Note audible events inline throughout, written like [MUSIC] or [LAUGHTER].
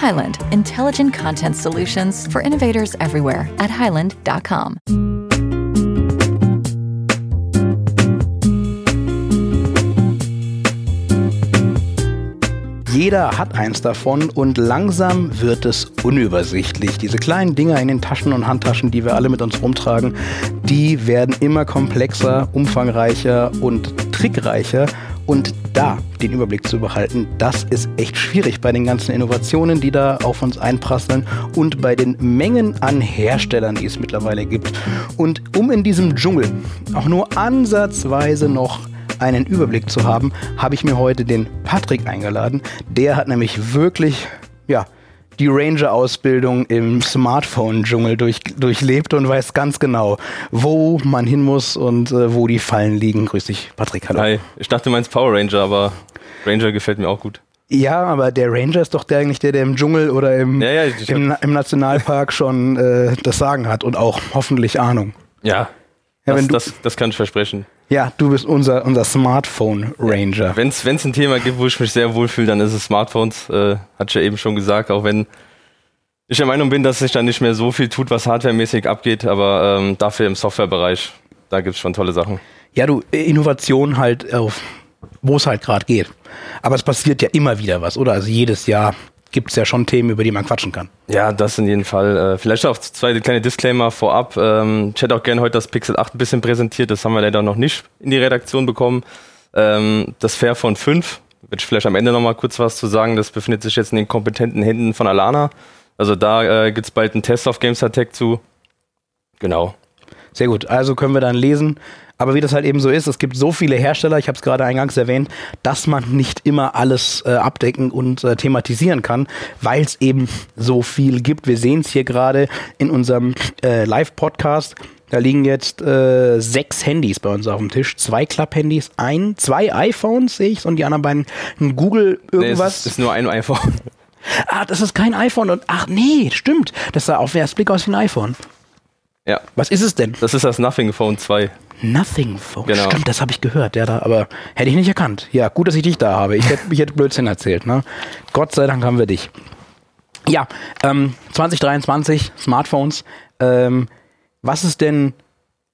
Highland, intelligent content solutions for innovators everywhere at highland.com. Jeder hat eins davon und langsam wird es unübersichtlich. Diese kleinen Dinger in den Taschen und Handtaschen, die wir alle mit uns rumtragen, die werden immer komplexer, umfangreicher und trickreicher. Und da den Überblick zu behalten, das ist echt schwierig bei den ganzen Innovationen, die da auf uns einprasseln und bei den Mengen an Herstellern, die es mittlerweile gibt. Und um in diesem Dschungel auch nur ansatzweise noch einen Überblick zu haben, habe ich mir heute den Patrick eingeladen. Der hat nämlich wirklich, ja, die Ranger-Ausbildung im Smartphone-Dschungel durch, durchlebt und weiß ganz genau, wo man hin muss und äh, wo die Fallen liegen. Grüß dich, Patrick. Hallo. Hi, ich dachte, du meinst Power Ranger, aber Ranger gefällt mir auch gut. Ja, aber der Ranger ist doch der eigentlich der, der im Dschungel oder im, ja, ja, im, im, Nationalpark schon äh, das Sagen hat und auch hoffentlich Ahnung. Ja, ja das, das, das kann ich versprechen. Ja, du bist unser, unser Smartphone Ranger. Wenn es ein Thema gibt, wo ich mich sehr wohlfühle, dann ist es Smartphones. Äh, hatte ich ja eben schon gesagt, auch wenn ich der Meinung bin, dass sich da nicht mehr so viel tut, was hardwaremäßig abgeht, aber ähm, dafür im Softwarebereich, da gibt es schon tolle Sachen. Ja, du, Innovation halt auf, wo es halt gerade geht. Aber es passiert ja immer wieder was, oder? Also jedes Jahr gibt es ja schon Themen, über die man quatschen kann. Ja, das in jedem Fall. Äh, vielleicht auch zwei kleine Disclaimer vorab. Ähm, ich hätte auch gerne heute das Pixel 8 ein bisschen präsentiert. Das haben wir leider noch nicht in die Redaktion bekommen. Ähm, das Fairphone 5, würde ich vielleicht am Ende nochmal kurz was zu sagen. Das befindet sich jetzt in den kompetenten Händen von Alana. Also da äh, gibt es bald einen Test auf Games Tech zu. Genau. Sehr gut. Also können wir dann lesen. Aber wie das halt eben so ist, es gibt so viele Hersteller, ich habe es gerade eingangs erwähnt, dass man nicht immer alles äh, abdecken und äh, thematisieren kann, weil es eben so viel gibt. Wir sehen es hier gerade in unserem äh, Live-Podcast. Da liegen jetzt äh, sechs Handys bei uns auf dem Tisch. Zwei Klapp-Handys, ein, zwei iPhones sehe ich und die anderen beiden ein Google irgendwas. Nee, es ist nur ein iPhone. [LAUGHS] Ah, das ist kein iPhone und ach nee, stimmt. Das sah auf den ersten Blick aus wie ein iPhone. Ja. Was ist es denn? Das ist das Nothing Phone 2. Nothing Phone. Genau. Stimmt, das habe ich gehört. Ja, da, aber hätte ich nicht erkannt. Ja, gut, dass ich dich da habe. Ich hätte, ich hätte Blödsinn erzählt. Ne? Gott sei Dank haben wir dich. Ja, ähm, 2023 Smartphones. Ähm, was ist denn?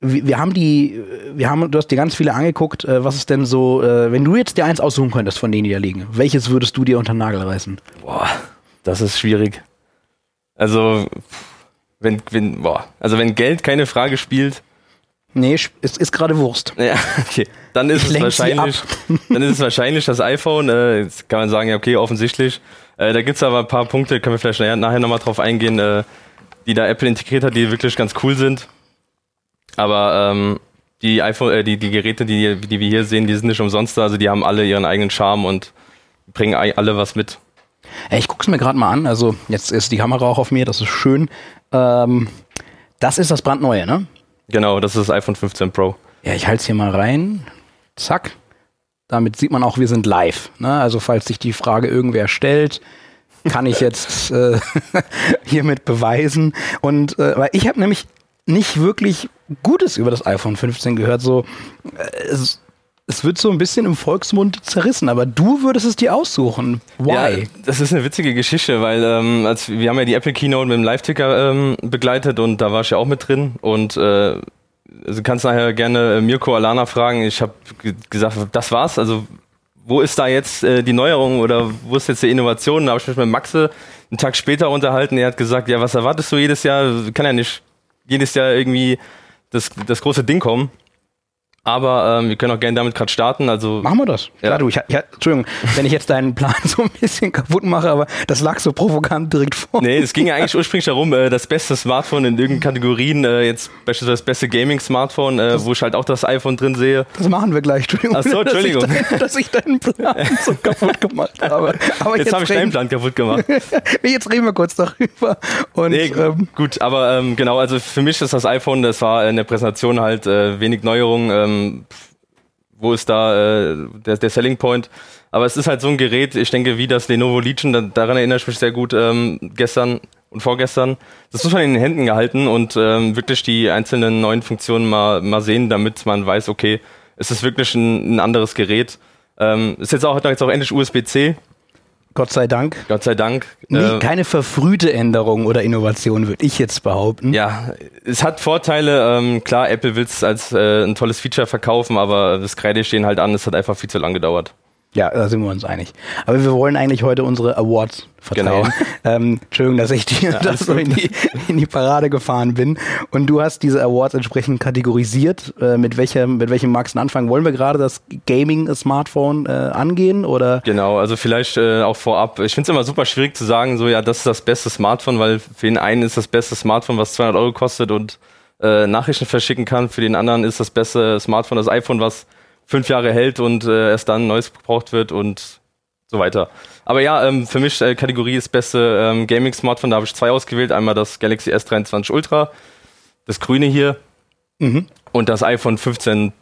Wir, haben die, wir haben, du hast dir ganz viele angeguckt. Äh, was ist denn so, äh, wenn du jetzt dir eins aussuchen könntest von denen, die da liegen, welches würdest du dir unter den Nagel reißen? Boah, das ist schwierig. Also, wenn, wenn, boah, also wenn Geld keine Frage spielt, Nee, es ist gerade Wurst. Ja, [LAUGHS] okay. Dann ist ich es wahrscheinlich, [LAUGHS] dann ist es wahrscheinlich das iPhone. Äh, jetzt kann man sagen, ja, okay, offensichtlich. Äh, da gibt's aber ein paar Punkte, können wir vielleicht nachher, nachher nochmal drauf eingehen, äh, die da Apple integriert hat, die wirklich ganz cool sind. Aber ähm, die iPhone, äh, die, die Geräte, die, die wir hier sehen, die sind nicht umsonst da. Also die haben alle ihren eigenen Charme und bringen alle was mit. Hey, ich guck's mir gerade mal an. Also jetzt ist die Kamera auch auf mir, das ist schön. Ähm, das ist das brandneue, ne? Genau, das ist das iPhone 15 Pro. Ja, ich halte es hier mal rein. Zack. Damit sieht man auch, wir sind live. Ne? Also falls sich die Frage irgendwer stellt, kann ich jetzt äh, [LAUGHS] hiermit beweisen. Und äh, weil ich habe nämlich nicht wirklich Gutes über das iPhone 15 gehört. So, äh, es wird so ein bisschen im Volksmund zerrissen, aber du würdest es dir aussuchen. Why? Ja, das ist eine witzige Geschichte, weil ähm, als, wir haben ja die Apple Keynote mit dem Live-Ticker ähm, begleitet und da war ich ja auch mit drin und äh, also kannst nachher gerne äh, Mirko Alana fragen. Ich habe gesagt, das war's. Also wo ist da jetzt äh, die Neuerung oder wo ist jetzt die Innovation? Da habe ich mich mit Maxe einen Tag später unterhalten. Er hat gesagt, ja, was erwartest du jedes Jahr? Kann ja nicht jedes Jahr irgendwie das, das große Ding kommen. Aber ähm, wir können auch gerne damit gerade starten. Also Machen wir das. Ja. Klar, du, ich, ich, Entschuldigung, wenn ich jetzt deinen Plan [LAUGHS] so ein bisschen kaputt mache, aber das lag so provokant direkt vor. Nee, es ging ja eigentlich ursprünglich darum, äh, das beste Smartphone in irgendeinen Kategorien, äh, jetzt beispielsweise das beste Gaming-Smartphone, äh, wo ich halt auch das iPhone drin sehe. Das machen wir gleich, Entschuldigung. Ach so, Entschuldigung. [LAUGHS] Dass ich, dein, dass ich deinen Plan [LAUGHS] so kaputt gemacht habe. Aber jetzt, jetzt habe ich deinen Plan kaputt gemacht. nee, jetzt reden wir kurz darüber. Und, nee, ähm, gut, aber ähm, genau, also für mich ist das iPhone, das war in der Präsentation halt äh, wenig Neuerungen. Wo ist da äh, der, der Selling Point? Aber es ist halt so ein Gerät, ich denke, wie das Lenovo Legion, da, daran erinnere ich mich sehr gut ähm, gestern und vorgestern. Das muss man in den Händen gehalten und ähm, wirklich die einzelnen neuen Funktionen mal, mal sehen, damit man weiß, okay, es ist wirklich ein, ein anderes Gerät. Ähm, ist jetzt auch, jetzt auch endlich USB-C. Gott sei Dank. Gott sei Dank. Nee, äh, keine verfrühte Änderung oder Innovation, würde ich jetzt behaupten. Ja, es hat Vorteile. Ähm, klar, Apple will es als äh, ein tolles Feature verkaufen, aber das Kreide stehen halt an. Es hat einfach viel zu lang gedauert. Ja, da sind wir uns einig. Aber wir wollen eigentlich heute unsere Awards verteilen. Genau. [LAUGHS] Ähm, Entschuldigung, dass ich dir ja, das so in die, in die Parade gefahren bin. Und du hast diese Awards entsprechend kategorisiert. Äh, mit, welchem, mit welchem magst du anfangen? Wollen wir gerade das Gaming-Smartphone äh, angehen? Oder? Genau, also vielleicht äh, auch vorab. Ich finde es immer super schwierig zu sagen, so ja, das ist das beste Smartphone, weil für den einen ist das beste Smartphone, was 200 Euro kostet und äh, Nachrichten verschicken kann. Für den anderen ist das beste Smartphone das iPhone, was fünf Jahre hält und äh, erst dann neues gebraucht wird und so weiter. Aber ja, ähm, für mich äh, Kategorie ist beste ähm, Gaming-Smartphone. Da habe ich zwei ausgewählt. Einmal das Galaxy S23 Ultra, das grüne hier mhm. und das iPhone 15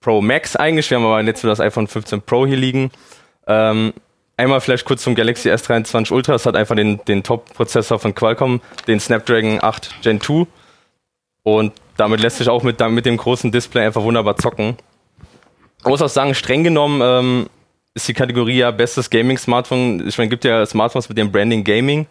Pro Max eigentlich. Wir haben aber jetzt für das iPhone 15 Pro hier liegen. Ähm, einmal vielleicht kurz zum Galaxy S23 Ultra. Es hat einfach den, den Top-Prozessor von Qualcomm, den Snapdragon 8 Gen 2. Und damit lässt sich auch mit, mit dem großen Display einfach wunderbar zocken. Ich muss auch sagen, streng genommen ähm, ist die Kategorie ja bestes Gaming-Smartphone. Ich meine, gibt ja Smartphones mit dem Branding Gaming,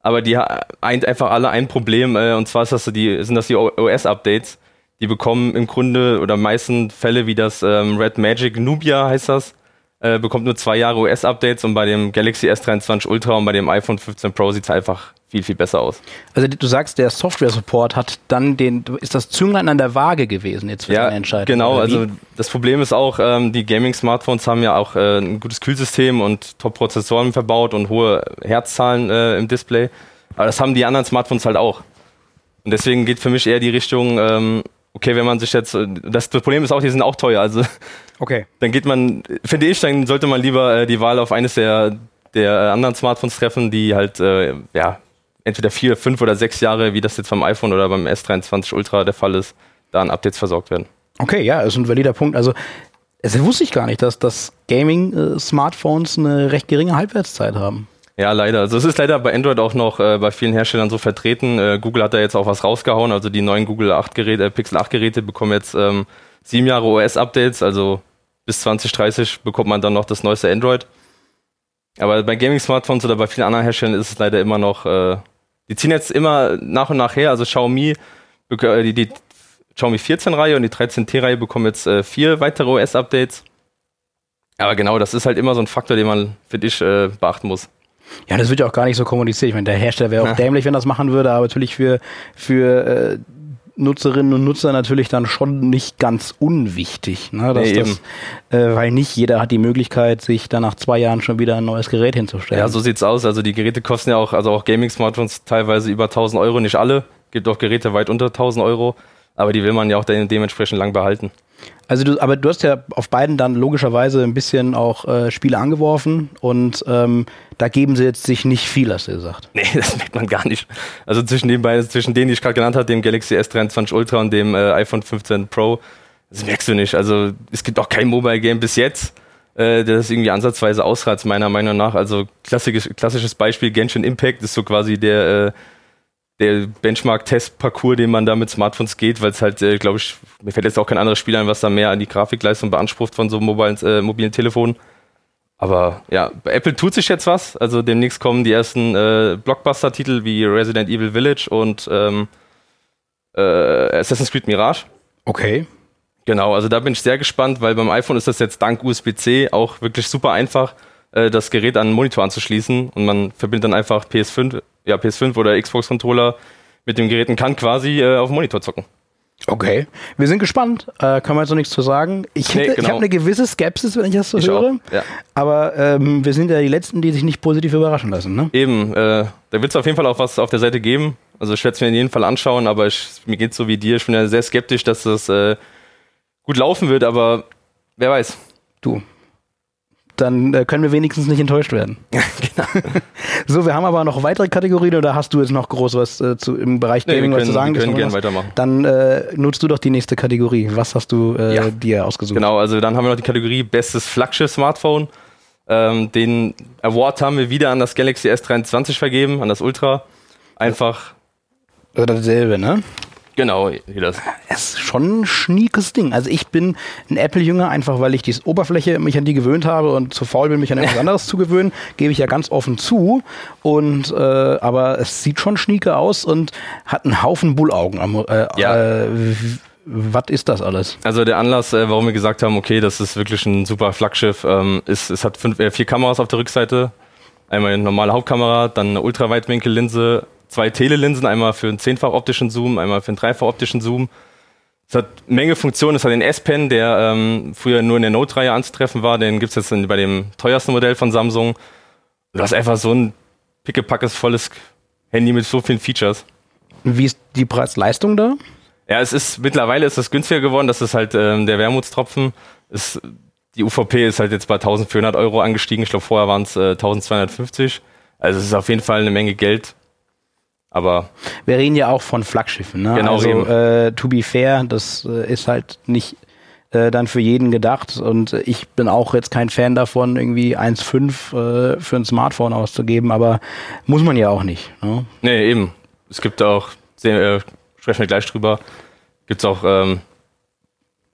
aber die eint einfach alle ein Problem, äh, und zwar ist das die, sind das die OS-Updates. Die bekommen im Grunde oder meisten Fälle wie das ähm, Red Magic Nubia heißt das, äh, bekommt nur zwei Jahre OS-Updates und bei dem Galaxy S23 Ultra und bei dem iPhone 15 Pro sieht es einfach viel, viel besser aus. Also du sagst, der Software-Support hat dann den, ist das Zünglein an der Waage gewesen jetzt für ja, die Entscheidung? Genau, also das Problem ist auch, ähm, die Gaming-Smartphones haben ja auch äh, ein gutes Kühlsystem und Top-Prozessoren verbaut und hohe Herzzahlen äh, im Display. Aber das haben die anderen Smartphones halt auch. Und deswegen geht für mich eher die Richtung, ähm, okay, wenn man sich jetzt, das, das Problem ist auch, die sind auch teuer, also [LAUGHS] okay. dann geht man, finde ich, dann sollte man lieber äh, die Wahl auf eines der, der anderen Smartphones treffen, die halt, äh, ja, entweder vier, fünf oder sechs Jahre, wie das jetzt beim iPhone oder beim S23 Ultra der Fall ist, da an Updates versorgt werden. Okay, ja, ist ein valider Punkt. Also, das wusste ich gar nicht, dass, dass Gaming-Smartphones eine recht geringe Halbwertszeit haben. Ja, leider. Also es ist leider bei Android auch noch äh, bei vielen Herstellern so vertreten. Äh, Google hat da jetzt auch was rausgehauen. Also die neuen Google 8 Geräte, äh, Pixel 8 Geräte bekommen jetzt ähm, sieben Jahre OS-Updates. Also bis 2030 bekommt man dann noch das neueste Android. Aber bei Gaming-Smartphones oder bei vielen anderen Herstellern ist es leider immer noch äh, die ziehen jetzt immer nach und nach her. Also Xiaomi, äh, die, die Xiaomi 14-Reihe und die 13T-Reihe bekommen jetzt äh, vier weitere OS-Updates. Aber genau, das ist halt immer so ein Faktor, den man, finde ich, äh, beachten muss. Ja, das wird ja auch gar nicht so kommuniziert. Ich meine, der Hersteller wäre auch ja. dämlich, wenn das machen würde, aber natürlich für, für äh, Nutzerinnen und Nutzer natürlich dann schon nicht ganz unwichtig. Ne? Dass nee, das, äh, weil nicht jeder hat die Möglichkeit, sich dann nach zwei Jahren schon wieder ein neues Gerät hinzustellen. Ja, so sieht's aus. Also die Geräte kosten ja auch, also auch Gaming-Smartphones teilweise über 1000 Euro, nicht alle. Gibt auch Geräte weit unter 1000 Euro, aber die will man ja auch dementsprechend lang behalten. Also du, aber du hast ja auf beiden dann logischerweise ein bisschen auch äh, Spiele angeworfen und ähm, da geben sie jetzt sich nicht viel, hast du gesagt. [LAUGHS] Nee, das merkt man gar nicht. Also zwischen den beiden, zwischen denen, die ich gerade genannt habe, dem Galaxy S23 Ultra und dem äh, iPhone 15 Pro, das merkst du nicht. Also es gibt auch kein Mobile Game bis jetzt, äh, das irgendwie ansatzweise ausreizt, meiner Meinung nach. Also klassisches, klassisches Beispiel Genshin Impact ist so quasi der äh, der Benchmark-Test-Parcours, den man da mit Smartphones geht, weil es halt, äh, glaube ich, mir fällt jetzt auch kein anderes Spiel ein, was da mehr an die Grafikleistung beansprucht von so mobilen, äh, mobilen Telefonen. Aber ja, bei Apple tut sich jetzt was. Also demnächst kommen die ersten äh, Blockbuster-Titel wie Resident Evil Village und ähm, äh, Assassin's Creed Mirage. Okay. Genau, also da bin ich sehr gespannt, weil beim iPhone ist das jetzt dank USB-C auch wirklich super einfach, äh, das Gerät an den Monitor anzuschließen und man verbindet dann einfach PS5, ja, PS5 oder Xbox-Controller mit dem Gerät kann quasi äh, auf dem Monitor zocken. Okay, wir sind gespannt. Äh, kann man jetzt noch nichts zu sagen. Ich, nee, genau. ich habe eine gewisse Skepsis, wenn ich das so ich höre. Auch, ja. Aber ähm, wir sind ja die Letzten, die sich nicht positiv überraschen lassen. Ne? Eben, äh, da wird es auf jeden Fall auch was auf der Seite geben. Also ich werde es mir in jedem Fall anschauen, aber ich, mir geht es so wie dir. Ich bin ja sehr skeptisch, dass das äh, gut laufen wird, aber wer weiß. Du, dann äh, können wir wenigstens nicht enttäuscht werden. [LAUGHS] genau. [LAUGHS] so, wir haben aber noch weitere Kategorien oder hast du jetzt noch groß was äh, zu, im Bereich Gaming nee, können, was zu sagen? Wir können gerne weitermachen. Dann äh, nutzt du doch die nächste Kategorie. Was hast du äh, ja. dir ausgesucht? Genau, also dann haben wir noch die Kategorie Bestes Flaggschiff-Smartphone. Ähm, den Award haben wir wieder an das Galaxy S23 vergeben, an das Ultra. Einfach. Oder dasselbe, ne? Genau, wie das. [LAUGHS] Es ist schon ein schniekes Ding. Also ich bin ein Apple-Jünger, einfach weil ich die Oberfläche mich an die gewöhnt habe und zu faul bin, mich an etwas [LAUGHS] anderes zu gewöhnen, gebe ich ja ganz offen zu. Und äh, aber es sieht schon schnieke aus und hat einen Haufen Bullaugen. Äh, ja. Äh, was ist das alles? Also der Anlass, äh, warum wir gesagt haben, okay, das ist wirklich ein super Flaggschiff, ähm, ist, es hat fünf, äh, vier Kameras auf der Rückseite. Einmal eine normale Hauptkamera, dann eine Ultraweitwinkellinse, zwei Telelinsen, einmal für einen zehnfach optischen Zoom, einmal für einen dreifach optischen Zoom. Es hat Menge Funktionen. Es hat den S-Pen, der ähm, früher nur in der Note-Reihe anzutreffen war. Den gibt es jetzt in, bei dem teuersten Modell von Samsung. Du hast einfach so ein pickepackes, volles Handy mit so vielen Features. Wie ist die Preis-Leistung da? Ja, es ist mittlerweile ist es günstiger geworden. Das ist halt ähm, der Wermutstropfen. Es, die UVP ist halt jetzt bei 1400 Euro angestiegen. Ich glaube, vorher waren es äh, 1250. Also es ist auf jeden Fall eine Menge Geld. Aber wir reden ja auch von Flaggschiffen. Ne? Genau, also äh, to be fair, das äh, ist halt nicht äh, dann für jeden gedacht. Und ich bin auch jetzt kein Fan davon, irgendwie 1,5 äh, für ein Smartphone auszugeben, aber muss man ja auch nicht. Ne? Nee, eben. Es gibt auch, äh, sprechen wir gleich drüber, gibt es auch ähm,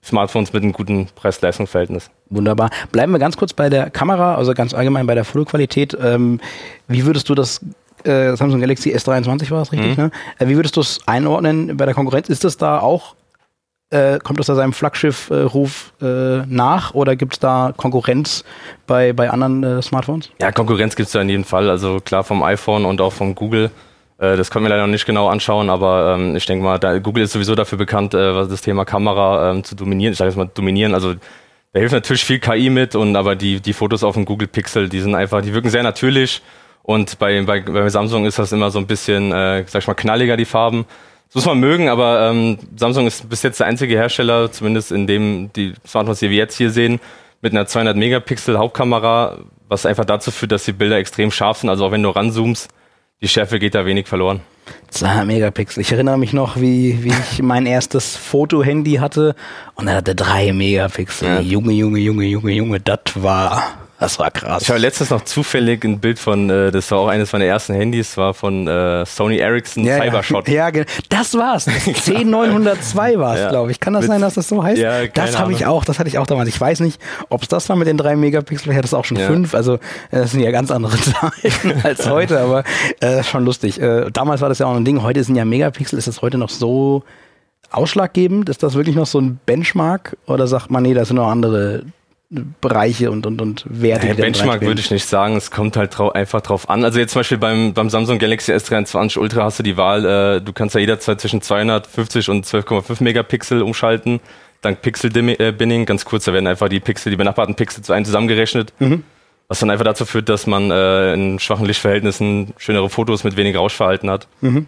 Smartphones mit einem guten Preis-Leistungs-Verhältnis. Wunderbar. Bleiben wir ganz kurz bei der Kamera, also ganz allgemein bei der Fotoqualität. Ähm, wie würdest du das äh, Samsung Galaxy S23 war es richtig, mhm. ne? Äh, wie würdest du es einordnen bei der Konkurrenz? Ist das da auch, äh, kommt das da seinem Flaggschiff-Ruf äh, nach oder gibt es da Konkurrenz bei, bei anderen äh, Smartphones? Ja, Konkurrenz gibt es da in jedem Fall. Also klar vom iPhone und auch vom Google. Äh, das können wir leider noch nicht genau anschauen, aber ähm, ich denke mal, da, Google ist sowieso dafür bekannt, was das Thema Kamera ähm, zu dominieren. Ich sage jetzt mal dominieren. Also da hilft natürlich viel KI mit und aber die, die Fotos auf dem Google Pixel, die sind einfach, die wirken sehr natürlich und bei, bei, bei Samsung ist das immer so ein bisschen, äh, sag ich mal, knalliger, die Farben. Das muss man mögen, aber ähm, Samsung ist bis jetzt der einzige Hersteller, zumindest in dem die Smartphones, die wir jetzt hier sehen, mit einer 200 Megapixel Hauptkamera, was einfach dazu führt, dass die Bilder extrem scharf sind. Also auch wenn du ranzoomst, die Schärfe geht da wenig verloren. 200 Megapixel. Ich erinnere mich noch, wie, wie ich mein erstes Foto-Handy hatte und er hatte 3 Megapixel. Ja. Junge, Junge, Junge, Junge, Junge, das war das war krass. Ich habe letztens noch zufällig ein Bild von, äh, das war auch eines meiner ersten Handys, war von äh, Sony Ericsson ja, Cybershot. Ja, ja, das war's. C902 war es, ja. glaube ich. Kann das sein, dass das so heißt? Ja, das habe ich auch, das hatte ich auch damals. Ich weiß nicht, ob es das war mit den drei Megapixel, ich hatte es auch schon fünf. Also äh, das sind ja ganz andere [LAUGHS] Zahlen als heute, aber äh, schon lustig. Äh, damals war das ja auch ein Ding. Heute sind ja Megapixel, ist das heute noch so ausschlaggebend? Ist das wirklich noch so ein Benchmark? Oder sagt man, nee, da sind noch andere Bereiche und, und, und Werte. Ja, Benchmark würde ich nicht sagen, es kommt halt drau einfach drauf an. Also jetzt zum Beispiel beim, beim Samsung Galaxy S23 Ultra hast du die Wahl, äh, du kannst ja jederzeit zwischen 250 und 12,5 Megapixel umschalten, dank Pixel-Binning, ganz kurz, da werden einfach die Pixel, die benachbarten Pixel zu einem zusammengerechnet. Mhm. Was dann einfach dazu führt, dass man äh, in schwachen Lichtverhältnissen schönere Fotos mit weniger Rauschverhalten hat. Mhm.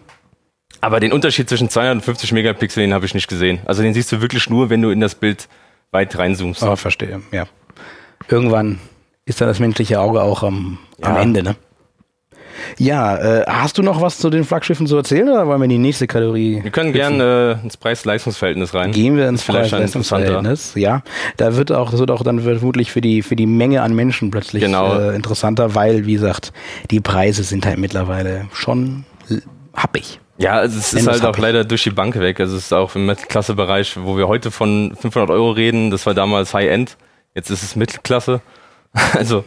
Aber den Unterschied zwischen 250 Megapixel, den habe ich nicht gesehen. Also den siehst du wirklich nur, wenn du in das Bild weit reinzoomst. Oh, verstehe, ja. Irgendwann ist dann das menschliche Auge auch am, ja. am Ende, ne? Ja, äh, hast du noch was zu den Flaggschiffen zu erzählen oder wollen wir in die nächste Kategorie? Wir können gerne äh, ins Preis-Leistungsverhältnis rein. Gehen wir ins Preis-Leistungsverhältnis, ja. Da wird auch, das wird auch dann vermutlich für die, für die Menge an Menschen plötzlich genau. äh, interessanter, weil, wie gesagt, die Preise sind halt mittlerweile schon happig. Ja, also es ist halt auch leider durch die Bank weg. Also es ist auch im Mittelklasse-Bereich, wo wir heute von 500 Euro reden, das war damals High-End, jetzt ist es Mittelklasse. [LAUGHS] Also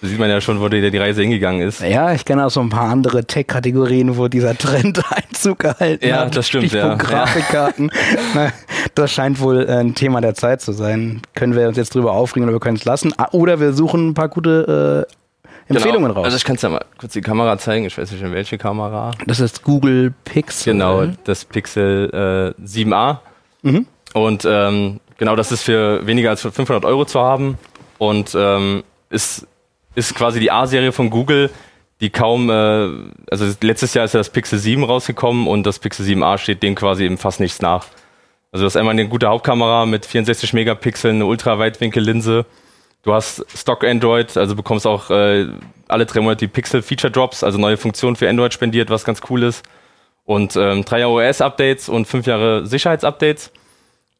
da sieht man ja schon, wo die, die Reise hingegangen ist. Ja, ich kenne auch so ein paar andere Tech-Kategorien, wo dieser Trend [LAUGHS] Einzug gehalten ja, hat. Ja, das stimmt. Ja. Grafikkarten. [LAUGHS] das scheint wohl ein Thema der Zeit zu sein. Können wir uns jetzt drüber aufregen oder wir können es lassen. Oder wir suchen ein paar gute äh, Empfehlungen genau. raus. Also ich kann es ja mal kurz die Kamera zeigen. Ich weiß nicht, in welche Kamera. Das ist Google Pixel. Genau, das Pixel äh, 7a. Mhm. Und ähm, genau das ist für weniger als 500 Euro zu haben und ähm, ist, ist quasi die A-Serie von Google, die kaum, äh, also letztes Jahr ist ja das Pixel 7 rausgekommen und das Pixel 7a steht dem quasi eben fast nichts nach. Also du hast einmal eine gute Hauptkamera mit 64 Megapixeln, eine Ultraweitwinkellinse. Du hast Stock Android, also bekommst auch äh, alle drei Monate die Pixel Feature Drops, also neue Funktionen für Android spendiert, was ganz cool ist. Und ähm, drei Jahre OS-Updates und fünf Jahre Sicherheitsupdates.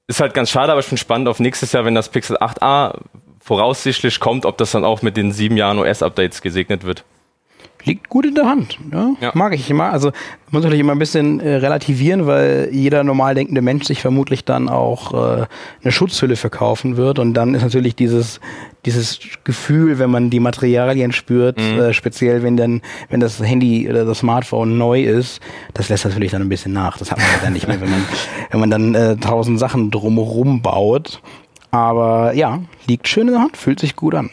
Ist halt ganz schade, aber ich bin spannend auf nächstes Jahr, wenn das Pixel 8a voraussichtlich kommt, ob das dann auch mit den sieben Jahren OS-Updates gesegnet wird liegt gut in der Hand. Ja? ja. Mag ich immer. Also muss natürlich immer ein bisschen äh, relativieren, weil jeder normal denkende Mensch sich vermutlich dann auch äh, eine Schutzhülle verkaufen wird. Und dann ist natürlich dieses, dieses Gefühl, wenn man die Materialien spürt, mhm. äh, speziell wenn dann, wenn das Handy oder das Smartphone neu ist, das lässt natürlich dann ein bisschen nach. Das hat man ja dann nicht mehr, wenn man, [LAUGHS] wenn man dann äh, tausend Sachen drumherum baut. Aber ja, liegt schön in der Hand, fühlt sich gut an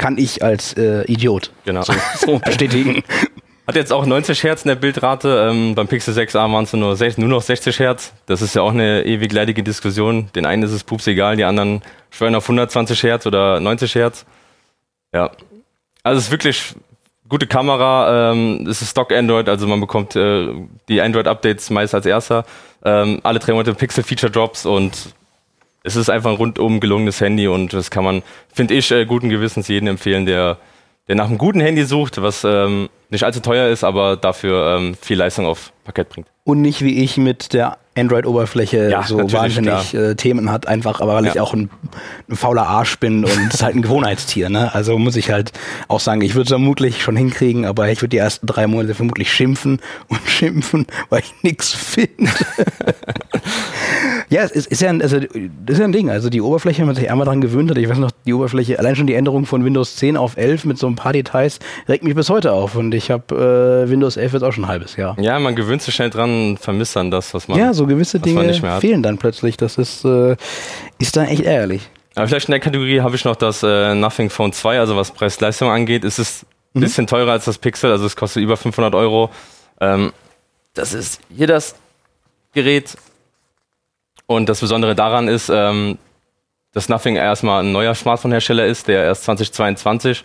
kann ich als äh, Idiot genau. so, so [LAUGHS] bestätigen. Hat jetzt auch 90 Hertz in der Bildrate. Ähm, beim Pixel 6a waren es nur, nur noch 60 Hertz. Das ist ja auch eine ewig leidige Diskussion. Den einen ist es pups egal, die anderen schwören auf 120 Hertz oder 90 Hertz. Ja. Also es ist wirklich gute Kamera. Ähm, es ist Stock Android, also man bekommt äh, die Android-Updates meist als erster. Ähm, alle drei Monate Pixel-Feature-Drops und es ist einfach ein rundum gelungenes Handy und das kann man, finde ich, äh, guten Gewissens jedem empfehlen, der, der nach einem guten Handy sucht, was ähm, nicht allzu teuer ist, aber dafür ähm, viel Leistung auf Parkett bringt. Und nicht wie ich mit der Android-Oberfläche ja, so wahnsinnig äh, Themen hat, einfach, aber weil ja. ich auch ein, ein, fauler Arsch bin und ist halt ein [LAUGHS] Gewohnheitstier. Ne? Also muss ich halt auch sagen, ich würde es vermutlich schon hinkriegen, aber ich würde die ersten drei Monate vermutlich schimpfen [LAUGHS] und schimpfen, weil ich nichts finde. [LAUGHS] ja, es ist, ist, ja ein, also, das ist ja ein Ding. Also die Oberfläche, wenn man sich einmal daran gewöhnt hat, ich weiß noch, die Oberfläche, allein schon die Änderung von Windows 10 auf 11 mit so ein paar Details, regt mich bis heute auf. Und ich habe äh, Windows 11 jetzt auch schon ein halbes Jahr. Ja, man gewöhnt sich schnell dran, vermisst dann das, was man. Ja, so gewisse Dinge fehlen dann plötzlich. Das ist, äh, ist dann echt ärgerlich. Aber vielleicht in der Kategorie habe ich noch das äh, Nothing Phone 2, also was Preis-Leistung angeht, ist es ein mhm. bisschen teurer als das Pixel, also es kostet über 500 Euro. Ähm, das ist hier das Gerät. Und das Besondere daran ist, ähm, dass Nothing erstmal ein neuer Smartphone-Hersteller ist, der erst 2022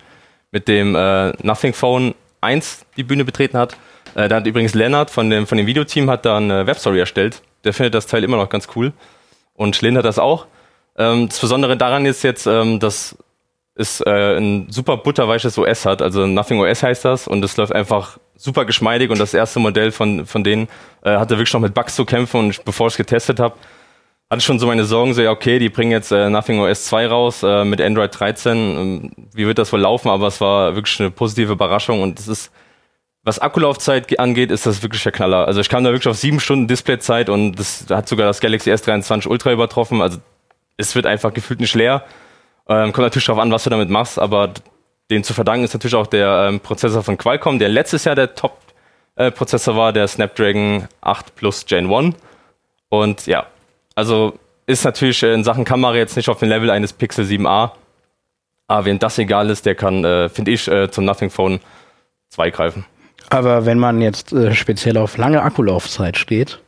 mit dem äh, Nothing Phone 1 die Bühne betreten hat. Äh, da hat übrigens Lennart von dem, von dem Videoteam hat da eine Webstory erstellt, der findet das Teil immer noch ganz cool. Und Schlind hat das auch. Ähm, das Besondere daran ist jetzt, ähm, dass es äh, ein super butterweiches OS hat. Also Nothing OS heißt das und es läuft einfach super geschmeidig und das erste Modell von, von denen äh, hatte wirklich noch mit Bugs zu kämpfen und bevor ich es getestet habe, hatte schon so meine Sorgen, so ja okay, die bringen jetzt äh, Nothing OS 2 raus äh, mit Android 13. Ähm, wie wird das wohl laufen? Aber es war wirklich eine positive Überraschung und es ist was Akkulaufzeit angeht, ist das wirklich der Knaller. Also ich kam da wirklich auf sieben Stunden Displayzeit und das hat sogar das Galaxy S23 Ultra übertroffen. Also es wird einfach gefühlt nicht leer. Ähm, kommt natürlich darauf an, was du damit machst, aber dem zu verdanken ist natürlich auch der ähm, Prozessor von Qualcomm, der letztes Jahr der Top-Prozessor äh, war, der Snapdragon 8 Plus Gen 1. Und ja, also ist natürlich in Sachen Kamera jetzt nicht auf dem Level eines Pixel 7a. Aber wem das egal ist, der kann, äh, finde ich, äh, zum Nothing Phone 2 greifen. Aber wenn man jetzt äh, speziell auf lange Akkulaufzeit steht,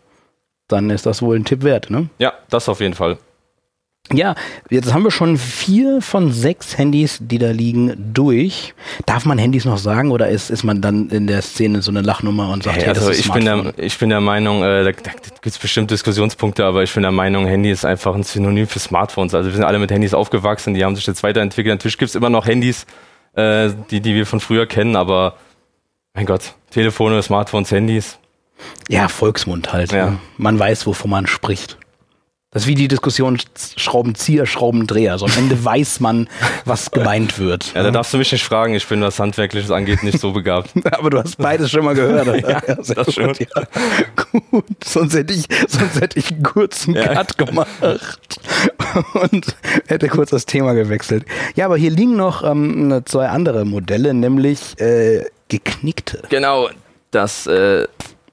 dann ist das wohl ein Tipp wert, ne? Ja, das auf jeden Fall. Ja, jetzt haben wir schon vier von sechs Handys, die da liegen, durch. Darf man Handys noch sagen oder ist, ist man dann in der Szene so eine Lachnummer und sagt, hey, also ich bin, der, ich bin der Meinung, äh, da, da gibt es bestimmt Diskussionspunkte, aber ich bin der Meinung, Handy ist einfach ein Synonym für Smartphones. Also wir sind alle mit Handys aufgewachsen, die haben sich jetzt weiterentwickelt. Natürlich gibt es immer noch Handys, äh, die, die wir von früher kennen, aber mein Gott, Telefone, Smartphones, Handys. Ja, Volksmund halt. Ja. Ne? Man weiß, wovon man spricht. Das ist wie die Diskussion Schraubenzieher, Schraubendreher. Also am Ende [LAUGHS] weiß man, was gemeint wird. Ja, da darfst du mich nicht fragen. Ich bin, was Handwerkliches angeht, nicht so begabt. [LAUGHS] Aber du hast beides schon mal gehört. ja, [LAUGHS] ja das schon. Ja. Gut, sonst hätte ich, sonst hätte ich einen kurzen ja. Cut gemacht und hätte kurz das Thema gewechselt. Ja, aber hier liegen noch ähm, zwei andere Modelle, nämlich äh, geknickte. Genau, das äh,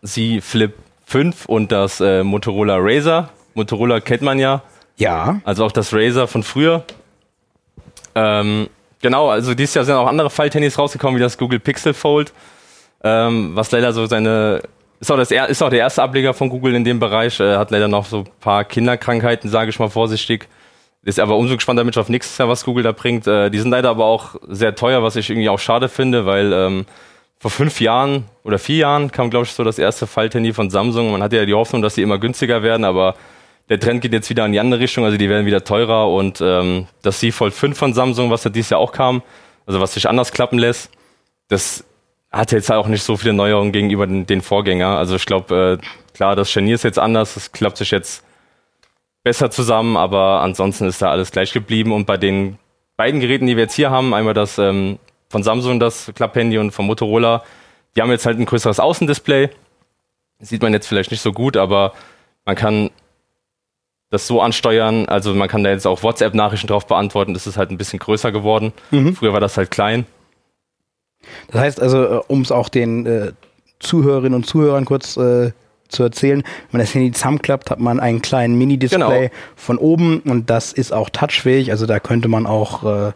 Z Flip 5 und das äh, Motorola Razer. Motorola kennt man ja. Ja. Also auch das Razer von früher. Ähm, genau, also dieses Jahr sind auch andere Falthandys rausgekommen, wie das Google Pixel Fold, ähm, was leider so seine Ist auch, das, ist auch der erste Ableger von Google in dem Bereich. Äh, hat leider noch so ein paar Kinderkrankheiten, sage ich mal vorsichtig. Ist aber umso gespannt damit auf nächstes Jahr, was Google da bringt. Äh, die sind leider aber auch sehr teuer, was ich irgendwie auch schade finde, weil ähm, vor fünf Jahren oder vier Jahren kam, glaube ich, so das erste Falthandy von Samsung. Man hatte ja die Hoffnung, dass sie immer günstiger werden, aber der Trend geht jetzt wieder in die andere Richtung, also die werden wieder teurer und ähm, das C Fold 5 von Samsung, was ja dieses Jahr auch kam, also was sich anders klappen lässt, das hat jetzt auch nicht so viele Neuerungen gegenüber den, den Vorgänger. Also ich glaube, äh, klar, das Scharnier ist jetzt anders, das klappt sich jetzt besser zusammen, aber ansonsten ist da alles gleich geblieben. Und bei den beiden Geräten, die wir jetzt hier haben, einmal das ähm, von Samsung, das Klapphandy und von Motorola, die haben jetzt halt ein größeres Außendisplay. Sieht man jetzt vielleicht nicht so gut, aber man kann das so ansteuern. Also man kann da jetzt auch WhatsApp-Nachrichten drauf beantworten. Das ist halt ein bisschen größer geworden. Mhm. Früher war das halt klein. Das heißt also, äh, um es auch den äh, Zuhörerinnen und Zuhörern kurz äh, zu erzählen. Wenn man das Handy zusammenklappt, hat man einen kleinen Mini-Display genau. von oben und das ist auch touchfähig. Also da könnte man auch äh,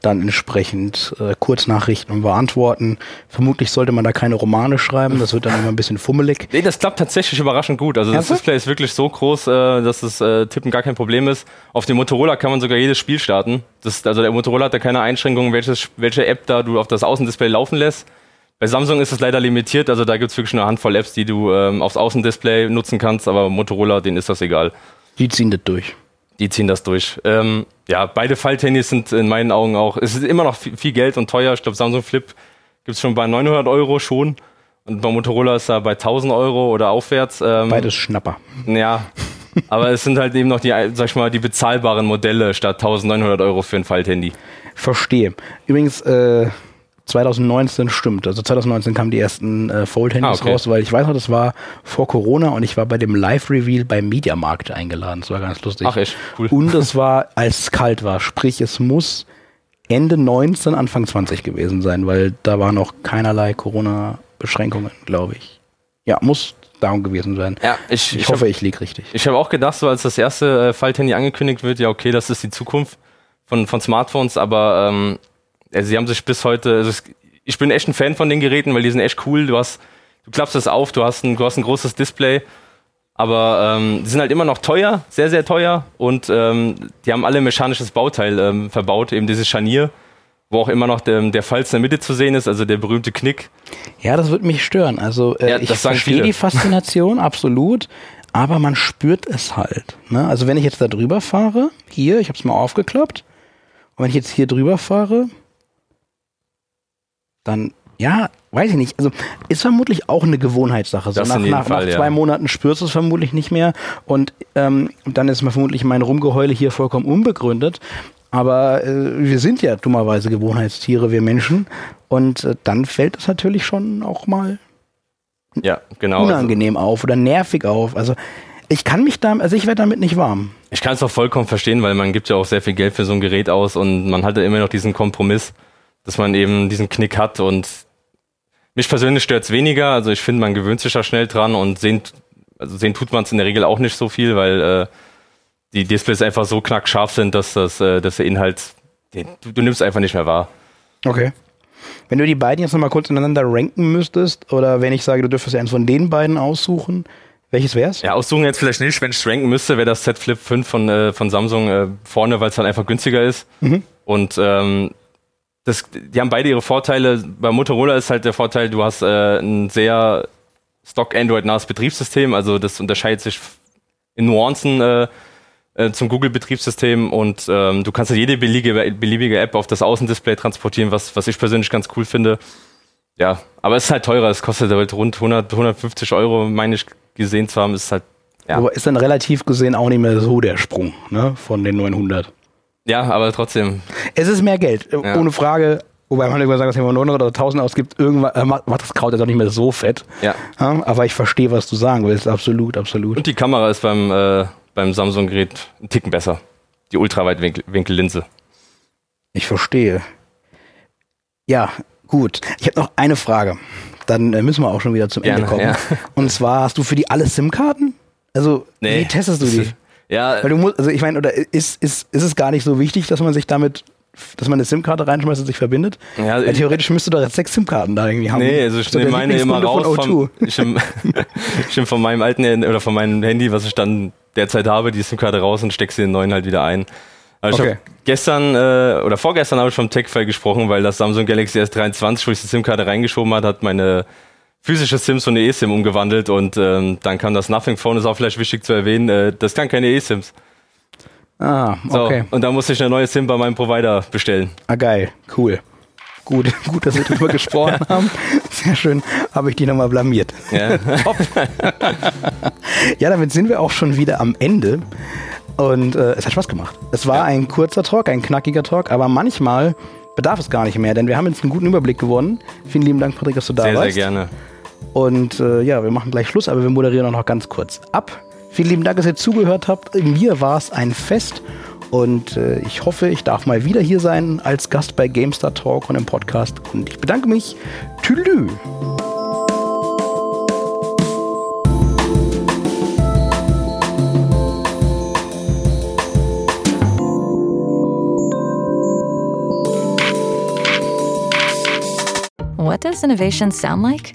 dann entsprechend äh, Kurznachrichten beantworten. Vermutlich sollte man da keine Romane schreiben, das wird dann immer ein bisschen fummelig. Nee, das klappt tatsächlich überraschend gut. Also das Display ist wirklich so groß, äh, dass das äh, Tippen gar kein Problem ist. Auf dem Motorola kann man sogar jedes Spiel starten. Das, also der Motorola hat da keine Einschränkungen, welches, welche App da du auf das Außendisplay laufen lässt. Bei Samsung ist es leider limitiert, also da gibt es wirklich eine Handvoll Apps, die du ähm, aufs Außendisplay nutzen kannst, aber Motorola, denen ist das egal. Die ziehen das durch. Die ziehen das durch. Ähm, ja, beide Falthandys sind in meinen Augen auch, es ist immer noch viel, viel Geld und teuer. Ich glaube, Samsung Flip gibt es schon bei 900 Euro schon. Und bei Motorola ist er bei 1000 Euro oder aufwärts. Ähm, Beides Schnapper. Ja, aber es sind halt eben noch die, sag ich mal, die bezahlbaren Modelle statt 1900 Euro für ein Falthandy. Verstehe. Übrigens, äh, 2019 stimmt. Also 2019 kamen die ersten äh, Fold-Handys ah, okay. raus, weil ich weiß noch, das war vor Corona und ich war bei dem Live-Reveal beim Mediamarkt eingeladen. Das war ganz lustig. Ach echt, cool. Und es [LAUGHS] war, als es kalt war. Sprich, es muss Ende 19, Anfang 20 gewesen sein, weil da war noch keinerlei Corona-Beschränkungen, glaube ich. Ja, muss darum gewesen sein. Ja, ich, ich, ich hoffe, hab, ich liege richtig. Ich habe auch gedacht, so als das erste äh, Falthandy angekündigt wird, ja okay, das ist die Zukunft von, von Smartphones, aber ähm, also sie haben sich bis heute, also ich bin echt ein Fan von den Geräten, weil die sind echt cool. Du hast, du klappst das auf, du hast ein, du hast ein großes Display, aber ähm, die sind halt immer noch teuer, sehr, sehr teuer und ähm, die haben alle mechanisches Bauteil ähm, verbaut, eben dieses Scharnier, wo auch immer noch der, der Falz in der Mitte zu sehen ist, also der berühmte Knick. Ja, das wird mich stören. Also äh, ja, ich verstehe die Faszination, [LAUGHS] absolut, aber man spürt es halt. Ne? Also wenn ich jetzt da drüber fahre, hier, ich habe es mal aufgeklappt, und wenn ich jetzt hier drüber fahre, dann, ja, weiß ich nicht. Also ist vermutlich auch eine Gewohnheitssache. So nach, nach, Fall, nach zwei ja. Monaten spürst du es vermutlich nicht mehr und ähm, dann ist vermutlich mein Rumgeheule hier vollkommen unbegründet. Aber äh, wir sind ja dummerweise Gewohnheitstiere, wir Menschen. Und äh, dann fällt es natürlich schon auch mal ja, genau. unangenehm auf oder nervig auf. Also ich kann mich da, also ich werde damit nicht warm. Ich kann es auch vollkommen verstehen, weil man gibt ja auch sehr viel Geld für so ein Gerät aus und man hat ja immer noch diesen Kompromiss dass man eben diesen Knick hat und mich persönlich stört es weniger. Also ich finde, man gewöhnt sich da schnell dran und sehen, also sehen tut man es in der Regel auch nicht so viel, weil äh, die Displays einfach so knackscharf sind, dass, das, äh, dass der Inhalt, den, du, du nimmst einfach nicht mehr wahr. Okay. Wenn du die beiden jetzt nochmal kurz ineinander ranken müsstest, oder wenn ich sage, du dürftest eins von den beiden aussuchen, welches wär's? Ja, aussuchen jetzt vielleicht nicht. Wenn ich ranken müsste, wäre das Z Flip 5 von, äh, von Samsung äh, vorne, weil es dann einfach günstiger ist. Mhm. Und ähm, das, die haben beide ihre Vorteile. Bei Motorola ist halt der Vorteil, du hast äh, ein sehr Stock Android-nahes Betriebssystem, also das unterscheidet sich in Nuancen äh, äh, zum Google-Betriebssystem und ähm, du kannst halt jede beliebige, beliebige App auf das Außendisplay transportieren, was, was ich persönlich ganz cool finde. Ja, aber es ist halt teurer, es kostet halt rund 100, 150 Euro, meine ich gesehen zu haben, ist halt, ja. Aber ist dann relativ gesehen auch nicht mehr so der Sprung, ne, von den 900. Ja, aber trotzdem. Es ist mehr Geld, ja. ohne Frage. Wobei man irgendwann sagt, dass man 900 oder 1000 ausgibt, irgendwann äh, macht, das Kraut jetzt auch nicht mehr so fett. Ja. ja. Aber ich verstehe, was du sagen willst. Absolut, absolut. Und die Kamera ist beim, äh, beim Samsung-Gerät ein Ticken besser. Die Ultraweitwinkellinse. Ich verstehe. Ja, gut. Ich habe noch eine Frage. Dann äh, müssen wir auch schon wieder zum Ende kommen. Ja. Und zwar hast du für die alle SIM-Karten? Also, nee, wie testest du die? Ja. Weil du musst, also ich meine, oder ist, ist, ist es gar nicht so wichtig, dass man sich damit dass man eine SIM-Karte reinschmeißt und sich verbindet? Ja, Weil theoretisch müsste doch jetzt sechs SIM-Karten da irgendwie haben. Nee, also ich nehme meine immer raus vom, ich nehme [LAUGHS] nehm von meinem alten oder von meinem Handy, was ich dann derzeit habe, die SIM-Karte raus und stecke sie in den neuen halt wieder ein. Also okay. gestern äh, oder vorgestern habe ich vom Tech-File gesprochen, weil das Samsung Galaxy S23, wo ich die SIM-Karte reingeschoben hat, hat meine physische SIM so eine eSIM umgewandelt und ähm, dann kam das Nothing Phone, ist auch vielleicht wichtig zu erwähnen, äh, das kann keine eSIMs. Ah, okay. So, und da musste ich eine neue SIM bei meinem Provider bestellen. Ah, geil, cool. Gut, [LAUGHS] gut, dass wir darüber [LAUGHS] gesprochen haben. Sehr schön, habe ich die nochmal blamiert. Ja. [LAUGHS] Top. ja, damit sind wir auch schon wieder am Ende. Und äh, es hat Spaß gemacht. Es war ja. ein kurzer Talk, ein knackiger Talk, aber manchmal bedarf es gar nicht mehr, denn wir haben jetzt einen guten Überblick gewonnen. Vielen lieben Dank, Patrick, dass du da sehr, warst. Sehr, sehr gerne. Und äh, ja, wir machen gleich Schluss, aber wir moderieren auch noch ganz kurz ab. Vielen lieben Dank, dass ihr zugehört habt. Mir war es ein Fest und äh, ich hoffe, ich darf mal wieder hier sein als Gast bei GameStar Talk und im Podcast. Und ich bedanke mich. Tschüss. What does innovation sound like?